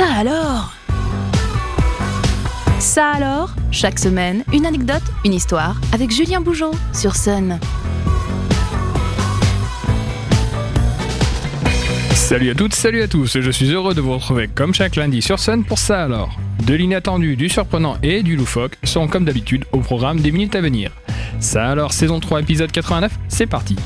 Ça alors? Ça alors? Chaque semaine, une anecdote, une histoire avec Julien Bougeot sur Sun. Salut à toutes, salut à tous, je suis heureux de vous retrouver comme chaque lundi sur Sun pour ça alors. De l'inattendu, du surprenant et du loufoque seront comme d'habitude au programme des minutes à venir. Ça alors, saison 3, épisode 89, c'est parti.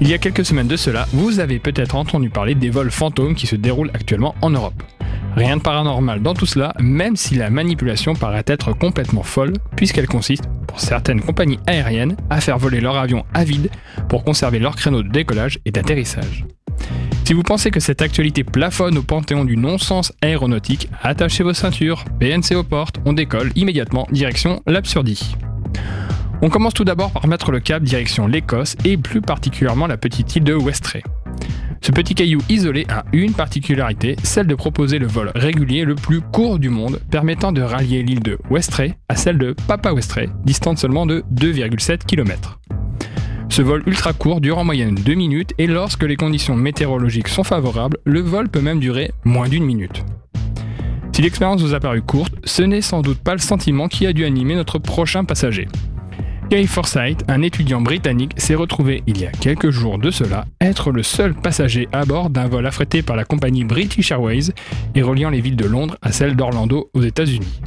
Il y a quelques semaines de cela, vous avez peut-être entendu parler des vols fantômes qui se déroulent actuellement en Europe. Rien de paranormal dans tout cela, même si la manipulation paraît être complètement folle, puisqu'elle consiste, pour certaines compagnies aériennes, à faire voler leur avion à vide pour conserver leur créneau de décollage et d'atterrissage. Si vous pensez que cette actualité plafonne au panthéon du non-sens aéronautique, attachez vos ceintures, PNC aux portes, on décolle immédiatement direction l'absurdie. On commence tout d'abord par mettre le cap direction l'Écosse et plus particulièrement la petite île de Westray. Ce petit caillou isolé a une particularité, celle de proposer le vol régulier le plus court du monde, permettant de rallier l'île de Westray à celle de Papa Westray, distante seulement de 2,7 km. Ce vol ultra court dure en moyenne 2 minutes et lorsque les conditions météorologiques sont favorables, le vol peut même durer moins d'une minute. Si l'expérience vous a paru courte, ce n'est sans doute pas le sentiment qui a dû animer notre prochain passager. Kay Forsyth, un étudiant britannique, s'est retrouvé il y a quelques jours de cela être le seul passager à bord d'un vol affrété par la compagnie British Airways et reliant les villes de Londres à celles d'Orlando aux États-Unis.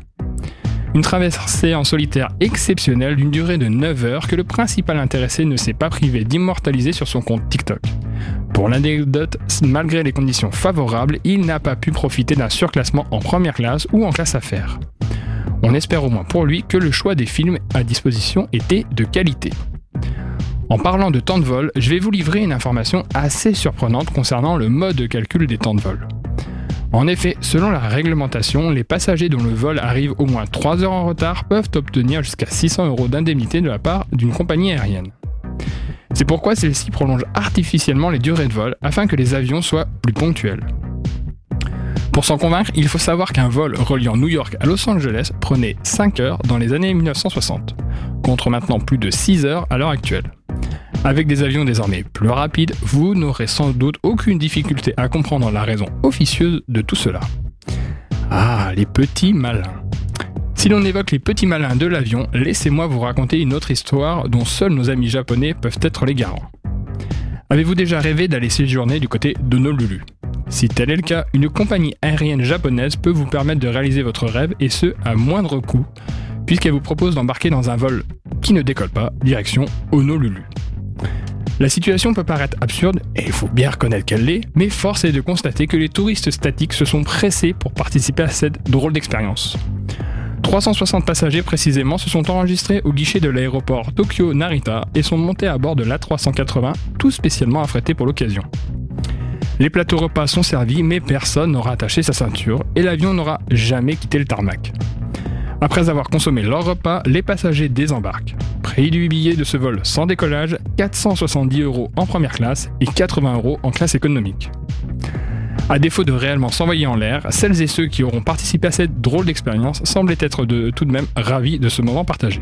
Une traversée en solitaire exceptionnelle d'une durée de 9 heures que le principal intéressé ne s'est pas privé d'immortaliser sur son compte TikTok. Pour l'anecdote, malgré les conditions favorables, il n'a pas pu profiter d'un surclassement en première classe ou en classe affaires. On espère au moins pour lui que le choix des films à disposition était de qualité. En parlant de temps de vol, je vais vous livrer une information assez surprenante concernant le mode de calcul des temps de vol. En effet, selon la réglementation, les passagers dont le vol arrive au moins 3 heures en retard peuvent obtenir jusqu'à 600 euros d'indemnité de la part d'une compagnie aérienne. C'est pourquoi celle-ci prolonge artificiellement les durées de vol afin que les avions soient plus ponctuels. Pour s'en convaincre, il faut savoir qu'un vol reliant New York à Los Angeles prenait 5 heures dans les années 1960, contre maintenant plus de 6 heures à l'heure actuelle. Avec des avions désormais plus rapides, vous n'aurez sans doute aucune difficulté à comprendre la raison officieuse de tout cela. Ah, les petits malins. Si l'on évoque les petits malins de l'avion, laissez-moi vous raconter une autre histoire dont seuls nos amis japonais peuvent être les garants. Avez-vous déjà rêvé d'aller séjourner du côté d'Honolulu si tel est le cas, une compagnie aérienne japonaise peut vous permettre de réaliser votre rêve et ce à moindre coût, puisqu'elle vous propose d'embarquer dans un vol qui ne décolle pas, direction Honolulu. La situation peut paraître absurde, et il faut bien reconnaître qu'elle l'est, mais force est de constater que les touristes statiques se sont pressés pour participer à cette drôle d'expérience. 360 passagers précisément se sont enregistrés au guichet de l'aéroport Tokyo Narita et sont montés à bord de l'A380, tout spécialement affrété pour l'occasion. Les plateaux repas sont servis, mais personne n'aura attaché sa ceinture et l'avion n'aura jamais quitté le tarmac. Après avoir consommé leur repas, les passagers désembarquent. Prix du billet de ce vol sans décollage, 470 euros en première classe et 80 euros en classe économique. À défaut de réellement s'envoyer en l'air, celles et ceux qui auront participé à cette drôle d'expérience semblent être de, tout de même ravis de ce moment partagé.